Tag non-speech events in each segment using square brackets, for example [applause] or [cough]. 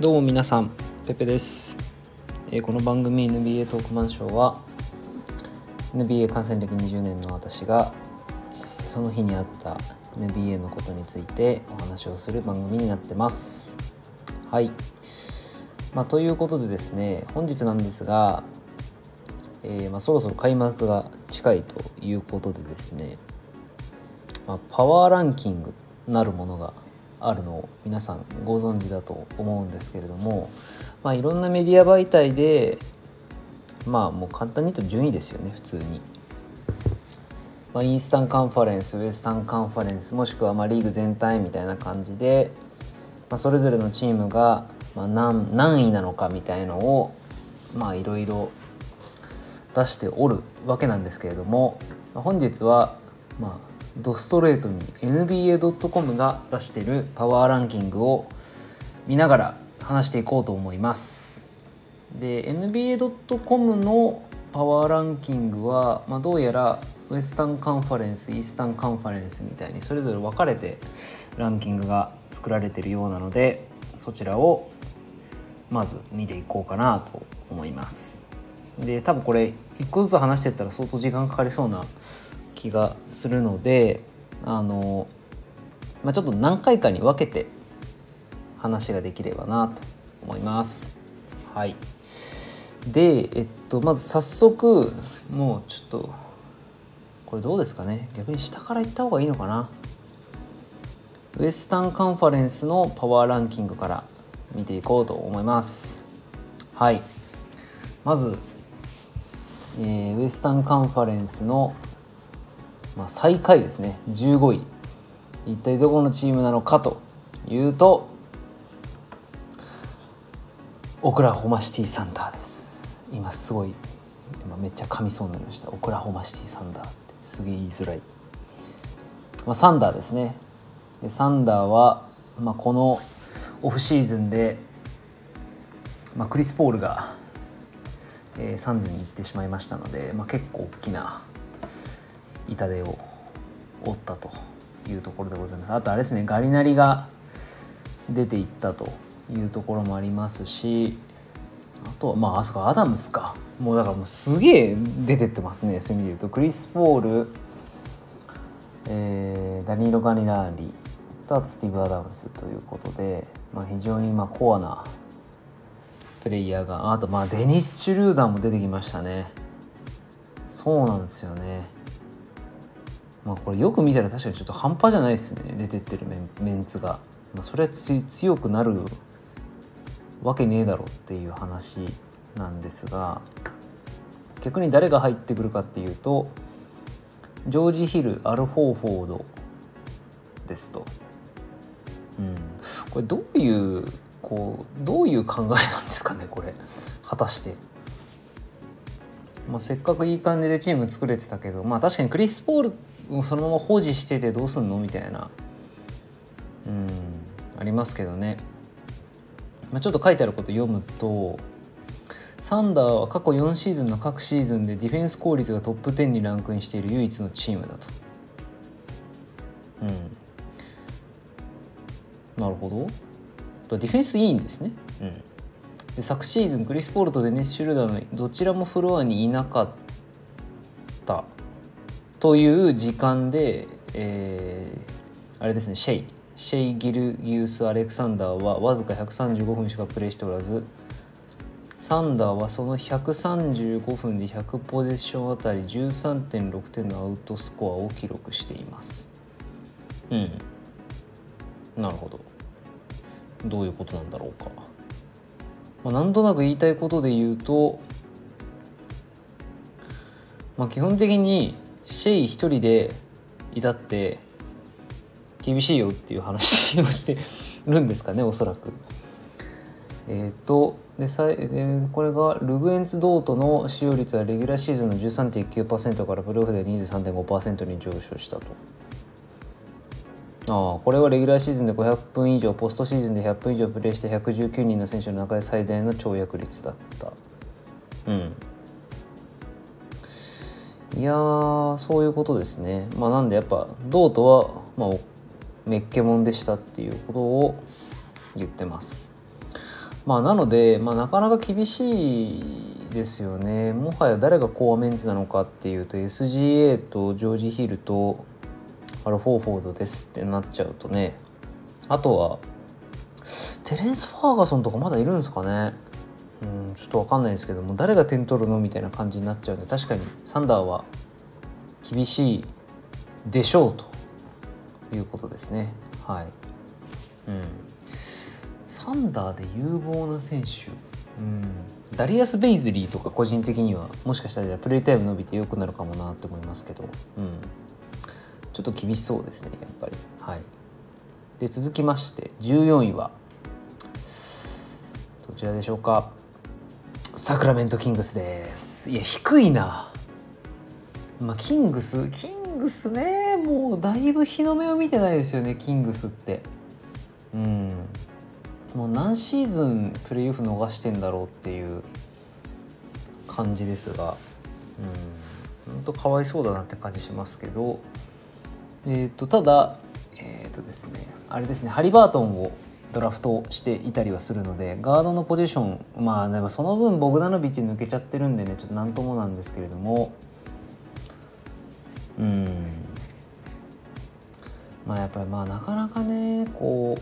どうも皆さんペペです、えー、この番組 NBA トークマンションは NBA 観戦歴20年の私がその日にあった NBA のことについてお話をする番組になってます。はい。まあ、ということでですね本日なんですが、えー、まあ、そろそろ開幕が近いということでですね、まあ、パワーランキングなるものがあるのを皆さんご存知だと思うんですけれども、まあ、いろんなメディア媒体でまあもう簡単に言うと順位ですよね普通に。まあ、イースタンカンファレンスウエスタンカンファレンスもしくはまあリーグ全体みたいな感じで、まあ、それぞれのチームがまあ何何位なのかみたいのをまあいろいろ出しておるわけなんですけれども、まあ、本日はまあドストレートに NBA.com が出しているパワーランキングを見ながら話していこうと思います。で NBA.com のパワーランキングは、まあ、どうやらウエスタンカンファレンスイースタンカンファレンスみたいにそれぞれ分かれてランキングが作られてるようなのでそちらをまず見ていこうかなと思います。で多分これ一個ずつ話してったら相当時間かかりそうな気がするのであの、まあ、ちょっと何回かに分けて話ができればなと思います。はい、で、えっと、まず早速もうちょっとこれどうですかね。逆に下から行った方がいいのかな。ウエスタンカンファレンスのパワーランキングから見ていこうと思います。はい。まず、えー、ウエスタンカンファレンスのまあ、最下位ですね。15位。一体どこのチームなのかというとオクラホマシティサンダーです。今すごい今めっちゃ噛みそうになりました。オクラホマシティサンダーって。すげえ言いづらい、まあ、サンダーですね。でサンダーは、まあ、このオフシーズンで、まあ、クリス・ポールが、えー、サンズに行ってしまいましたので、まあ、結構大きな痛手を負ったというところでございます。あとあれですねガリナリが出ていったというところもありますしあとはまああそこアダムスか。もうだからもうすげえ出てってますねそういう意味で言うと。クリス・ポール、えー、ダニーロ・ガリナーリとあとスティーブ・アダムスということで、まあ、非常にまあコアなプレイヤーがあとまあデニス・シュルーダーも出てきましたね。そうなんですよね。まあこれよく見たら確かにちょっと半端じゃないですね。出てってるメンメンツが、まあ、それは強くなるわけねえだろっていう話なんですが逆に誰が入ってくるかっていうとジョージ・ヒルアル・フォーフォードですと、うん、これどういうこうどういう考えなんですかねこれ。果たして。まあ、せっかくいい感じでチーム作れてたけどまあ確かにクリス・ポールもうそのまま保持しててどうすんの？みたいなうんありますけどね、まあ、ちょっと書いてあること読むとサンダーは過去4シーズンの各シーズンでディフェンス効率がトップ10にランクインしている唯一のチームだと。うん。なるほど。ディフェンスいいんですね。うん。で昨シーズンクリス・ポールとデネス・シュルダーのどちらもフロアにいなかったという時間で、えー、あれですねシェイ。シェイ・ギルギウス・アレクサンダーはわずか135分しかプレーしておらずサンダーはその135分で100ポゼッションあたり13.6点のアウトスコアを記録しています。うん。なるほど。どういうことなんだろうか、まあ、なんとなく言いたいことで言うと、まあ、基本的にシェイ一人でいたって厳しいよっていう話をしてるんですかねおそらく。えっ、ー、とでさでこれがルグエンツ・ドートの使用率はレギュラーシーズンの13.9%からプレーオフで23.5%に上昇したと。ああこれはレギュラーシーズンで500分以上ポストシーズンで100分以上プレーして119人の選手の中で最大の跳躍率だった。うんいやそういうことですね。まあ、なんでやっぱドートは、まあ、メッケモンでしたっていうことを言ってます。まあなので、まあ、なかなか厳しいですよねもはや誰がコアメンツなのかっていうと SGA とジョージ・ヒルとアルフォーフォードですってなっちゃうとねあとはテレンス・ファーガソンとかまだいるんですかねうんちょっと分かんないですけども誰が点取るのみたいな感じになっちゃうんで確かにサンダーは厳しいでしょうということですね。はい、うん、サンダーで有望な選手、うん、ダリアス・ベイズリーとか個人的にはもしかしたらプレイタイム伸びて良くなるかもなと思いますけど、うん、ちょっと厳しそうですねやっぱり。はい。で続きまして14位はどちらでしょうか？サクラメントキングスです。いや低いな。まあキングスキングスね。もうだいぶ日の目を見てないですよねキングスって。うん。もう何シーズンプレーオフ逃してんだろうっていう感じですが。うん。本当かわいそうだなって感じしますけど。えっ、ー、とただえっ、ー、とですねあれですねハリバートンをドラフトしていたりはするのでガードのポジションまあでもその分ボグダノビッチ抜けちゃってるんでねちょっと何ともなんですけれどもうんまあやっぱりまあなかなかねこ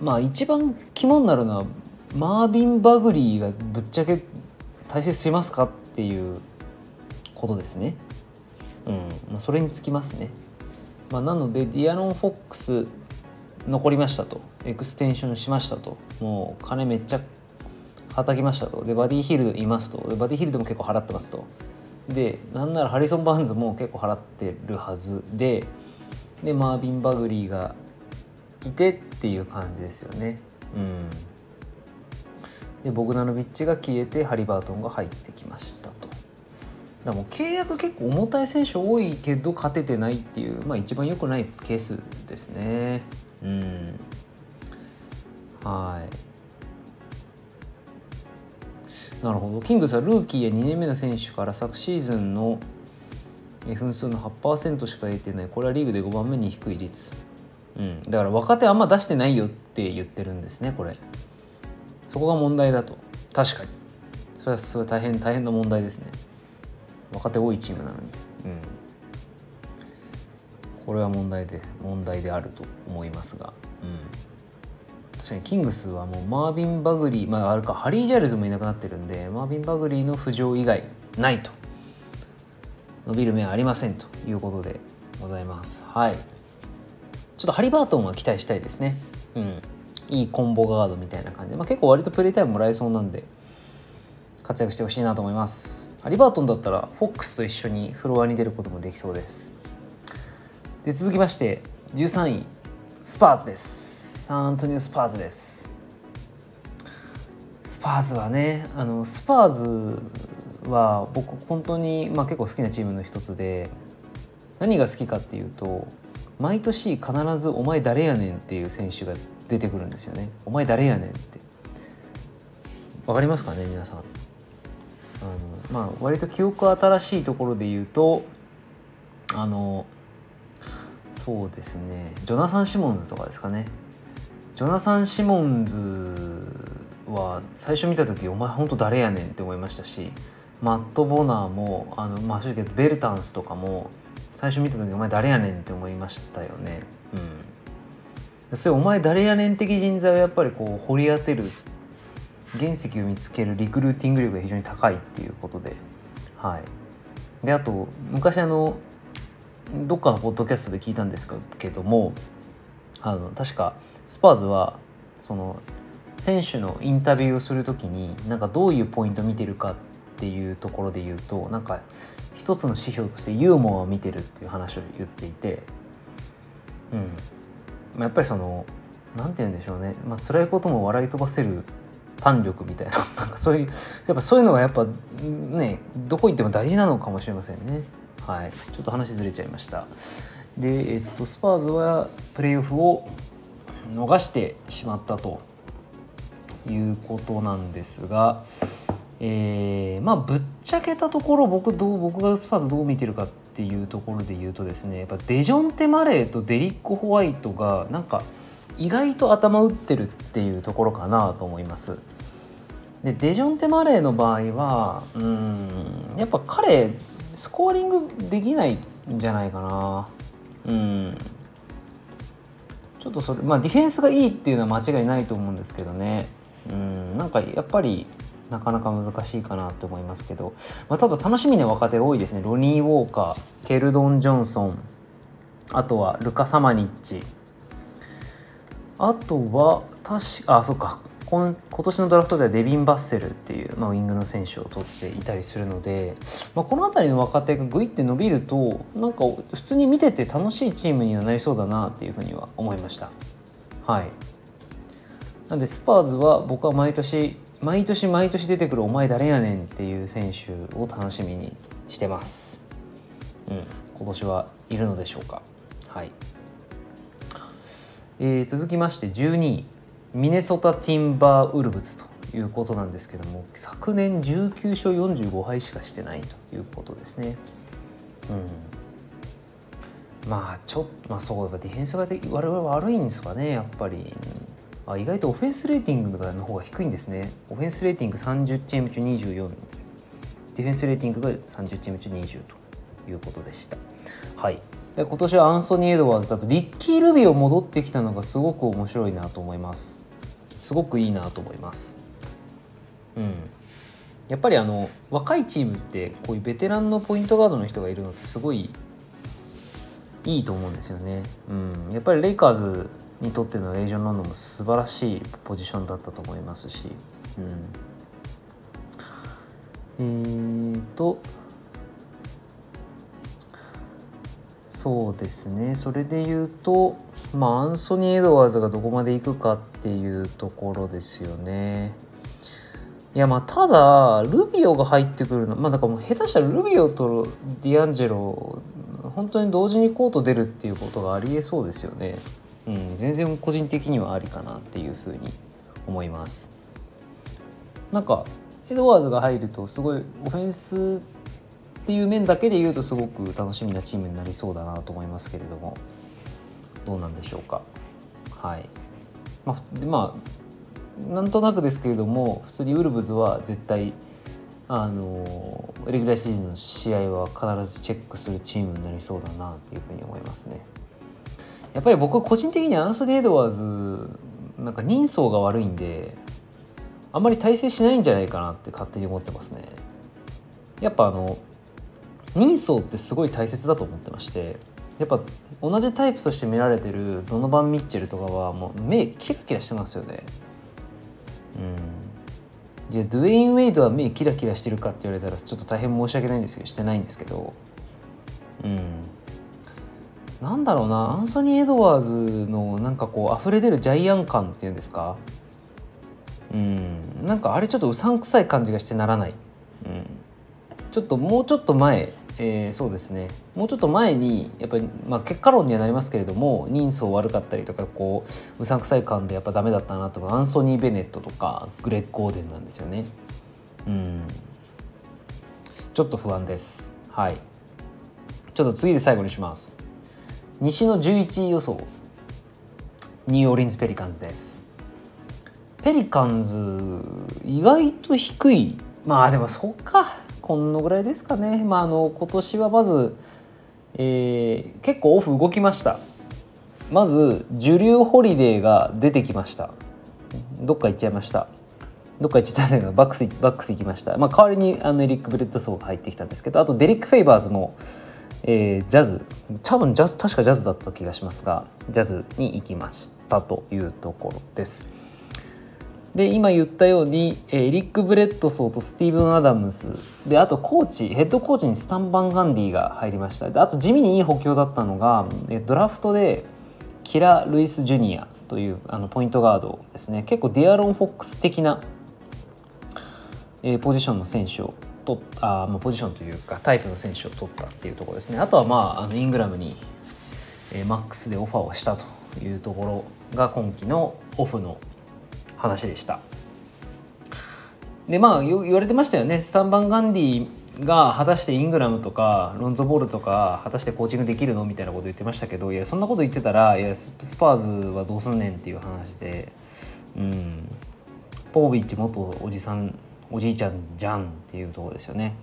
うまあ一番肝になるのはマービン・バグリーがぶっちゃけ大切しますかっていうことですね。うんまあ、それにつきますね。まあ、なのでディアロン・フォックス残りましたと。エクステンションしましたと。もう金めっちゃはたきましたと。でバディヒルいますと。でバディヒルでも結構払ってますと。でなんならハリソン・バーンズも結構払ってるはず。ででマービン・バグリーがいてっていう感じですよね。うん。でボグダノビッチが消えてハリバートンが入ってきましたと。だも契約結構重たい選手多いけど勝ててないっていう、まあ、一番良くないケースですね。うん。はい。なるほど。キングスはルーキーや2年目の選手から昨シーズンの分数の8%しか得てない。これはリーグで5番目に低い率、うん、だから若手あんま出してないよって言ってるんですねこれ。そこが問題だと。確かに。それはすごい大変大変な問題ですね。若手多いチームなのに。うん。これは問題で問題であると思いますが、うん、確かにキングスはもうマービン・バグリーまああるかハリー・ジャイルズもいなくなってるんでマービン・バグリーの浮上以外ないと。伸びる目はありませんということでございます。はい。ちょっとハリバートンは期待したいですね。うん。いいコンボガードみたいな感じ。で、まあ、結構割とプレイタイムもらえそうなんで活躍してほしいなと思います。ハリバートンだったらフォックスと一緒にフロアに出ることもできそうです。で続きまして13位スパーズです。サンアントニオスパーズです。スパーズはねあのスパーズは僕本当に、まあ、結構好きなチームの一つで何が好きかっていうと毎年必ず「お前誰やねん」っていう選手が出てくるんですよね「お前誰やねん」って。わかりますかね皆さん。あのまあ割と記憶新しいところで言うとあのそうですね。ジョナサン・シモンズとかですかね。ジョナサン・シモンズは最初見た時お前ほんと誰やねんって思いましたしマット・ボナーもあの、まあ、正直ベルタンスとかも最初見た時お前誰やねんって思いましたよね。うん。そういうお前誰やねん的人材をやっぱりこう掘り当てる原石を見つけるリクルーティング力が非常に高いっていうことで。はい。であと昔あのどっかのポッドキャストで聞いたんですけどもあの確かスパーズはその選手のインタビューをする時になんかどういうポイントを見てるかっていうところで言うとなんか一つの指標としてユーモアを見てるっていう話を言っていて、うん、やっぱりその何て言うんでしょうね、まあ辛いことも笑い飛ばせる胆力みたいな [laughs] なんかそういうやっぱそういうのがやっぱねどこ行っても大事なのかもしれませんね。はい、ちょっと話ずれちゃいましたで、えっと、スパーズはプレーオフを逃してしまったということなんですが、えー、まあぶっちゃけたところ僕どう僕がスパーズどう見てるかっていうところで言うとですねやっぱデジョンテ・マレーとデリック・ホワイトがなんか意外と頭打ってるっていうところかなと思います。でデジョンテ・マレーの場合はうんやっぱ彼スコーリングできないんじゃないかな。うん。ちょっとそれまあディフェンスがいいっていうのは間違いないと思うんですけどね。うんなんかやっぱりなかなか難しいかなと思いますけど、まあ、ただ楽しみな若手多いですね。ロニー・ウォーカーケルドン・ジョンソンあとはルカ・サマニッチ。あとは確かあそっか。今今年のドラフトではデビン・バッセルっていう、まあ、ウイングの選手を取っていたりするので、まあ、この辺りの若手がグイって伸びるとなんか普通に見てて楽しいチームにはなりそうだなっていうふうには思いました。はいなんでスパーズは僕は毎年毎年毎年出てくる「お前誰やねん」っていう選手を楽しみにしてます。うん、今年はいるのでしょうか。はい。えー、続きまして12位ミネソタ・ティンバー・ウルブズということなんですけども昨年19勝45敗しかしてないということですね。うん、まあちょっとまあそうディフェンスがで我々悪いんですかねやっぱり。あ意外とオフェンスレーティングの方が低いんですね。オフェンスレーティング30チーム中24ディフェンスレーティングが30チーム中20ということでした。はいで今年はアンソニー・エドワーズだとリッキー・ルビオ戻ってきたのがすごく面白いなと思いますすごくいいなと思います。うん。やっぱりあの若いチームってこういうベテランのポイントガードの人がいるのってすごいいいと思うんですよね、うん、やっぱりレイカーズにとってのレイジョン・ロンドンも素晴らしいポジションだったと思いますし、うん、えーとそうですね。それで言うとまあアンソニー・エドワーズがどこまで行くかっていうところですよね。いやまあただルビオが入ってくるのまあだからもう下手したらルビオとディアンジェロ本当に同時にコート出るっていうことがありえそうですよね。うん、全然個人的にはありかなっていうふうに思います。なんかエドワーズが入るとすごいオフェンスっていう面だけで言うとすごく楽しみなチームになりそうだなと思いますけれどもどうなんでしょうか。はいまあ、まあ、なんとなくですけれども普通にウルブズは絶対あのレギュラーシーズンの試合は必ずチェックするチームになりそうだなっていうふうに思いますね。やっぱり僕は個人的にアンソニー・エドワーズなんか人相が悪いんであんまり大成しないんじゃないかなって勝手に思ってますね。やっぱあの人相ってすごい大切だと思ってましてやっぱ同じタイプとして見られてるドノバン・ミッチェルとかはもう目キラキラしてますよね。うん、でドゥエイン・ウェイドは目キラキラしてるかって言われたらちょっと大変申し訳ないんですけどしてないんですけど、うん、なんだろうなアンソニー・エドワーズのなんかこう溢れ出るジャイアン感っていうんですか、うん、なんかあれちょっとうさんくさい感じがしてならない。うん、ちょっともうちょっと前えー、そうですね。もうちょっと前にやっぱり、まあ、結果論にはなりますけれども人相悪かったりとかこううさんくさい感でやっぱダメだったなとアンソニー・ベネットとかグレッグ・オーデンなんですよね。うん。ちょっと不安です。はい。ちょっと次で最後にします。西の11位予想。ニューオーリンズ・ペリカンズです。ペリカンズ意外と低い。まあでもそっか。このぐらいですかね、まあ、あの今年はまず、えー、結構オフ動きました。まずジュルー・ホリデーが出てきました。どっか行っちゃいました。どっか行っちゃったんだけどバックスバックス行きました、まあ、代わりにあのエリック・ブレッドソーが入ってきたんですけどあとデリック・フェイバーズも、えー、ジャズ。多分ジャズ確かジャズだった気がしますがジャズに行きましたというところです。で今言ったようにエリック・ブレッドソーとスティーブン・アダムス。であとコーチヘッドコーチにスタン・バン・ガンディが入りました。であと地味にいい補強だったのがドラフトでキラ・ルイス・ジュニアというあのポイントガードですね。結構ディアロン・フォックス的な、え、ポジションの選手を取あ、まあ、ポジションというかタイプの選手を取ったっていうところですね。あとはまああのイングラムに、えー、マックスでオファーをしたというところが今季のオフの話でした。でまあ言われてましたよねスタンバン・ガンディが果たしてイングラムとかロンゾボールとか果たしてコーチングできるのみたいなこと言ってましたけどいやそんなこと言ってたらいやスパーズはどうすんねんっていう話で、うん、ポービッチ元おじさんおじいちゃんじゃんっていうところですよね。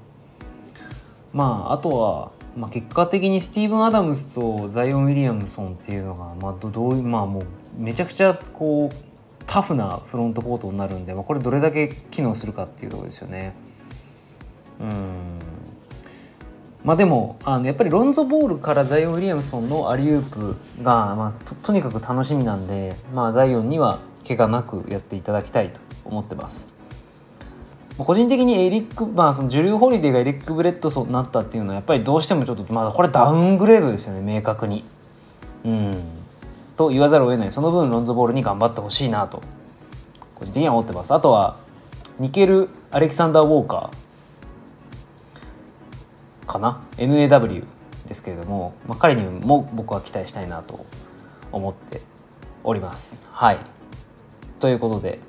まああとは、まあ、結果的にスティーブン・アダムスとザイオン・ウィリアムソンっていうのが、まあ、どどうまあもうめちゃくちゃこうタフなフロントコートになるんで、まあ、これどれだけ機能するかっていうところですよね。うんまあでもあのやっぱりロンゾ・ボールからザイオン・ウィリアムソンのアリウープが、まあ、ととにかく楽しみなんで、まあ、ザイオンには怪我なくやっていただきたいと思ってます。個人的にエリック、まあ、そのジュルー・ホリデーがエリック・ブレッドソンになったっていうのはやっぱりどうしてもちょっと、まあ、これダウングレードですよね明確に。うんと言わざるを得ない。その分ロンゾボールに頑張ってほしいなと。個人的には思ってます。あとはニケル・アレキサンダー・ウォーカー。かな？NAW ですけれども、まあ、彼にも僕は期待したいなと思っております。はい。ということで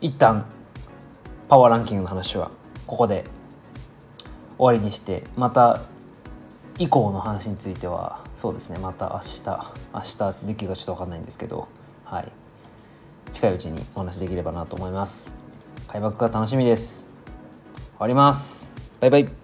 一旦パワーランキングの話はここで終わりにしてまた以降の話についてはそうですね。また明日明日できるかちょっと分かんないんですけどはい。近いうちにお話できればなと思います。開幕が楽しみです。終わります。バイバイ。